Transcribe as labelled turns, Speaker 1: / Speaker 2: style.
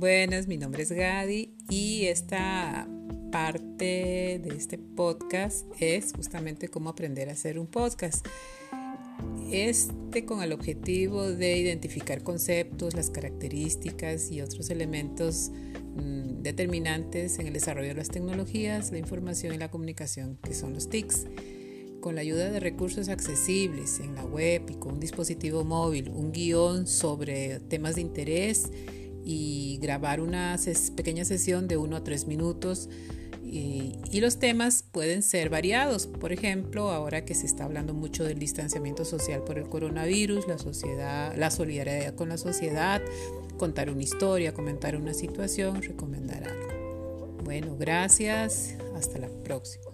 Speaker 1: Buenas, mi nombre es Gadi y esta parte de este podcast es justamente cómo aprender a hacer un podcast. Este con el objetivo de identificar conceptos, las características y otros elementos mm, determinantes en el desarrollo de las tecnologías, la información y la comunicación, que son los TICs. Con la ayuda de recursos accesibles en la web y con un dispositivo móvil, un guion sobre temas de interés, y grabar una pequeña sesión de uno a tres minutos. Y, los temas pueden ser variados. Por ejemplo, ahora que se está hablando mucho del distanciamiento social por el coronavirus, la, sociedad, la solidaridad con la sociedad, contar una historia, comentar una situación, recomendar algo. Bueno, gracias. Hasta la próxima.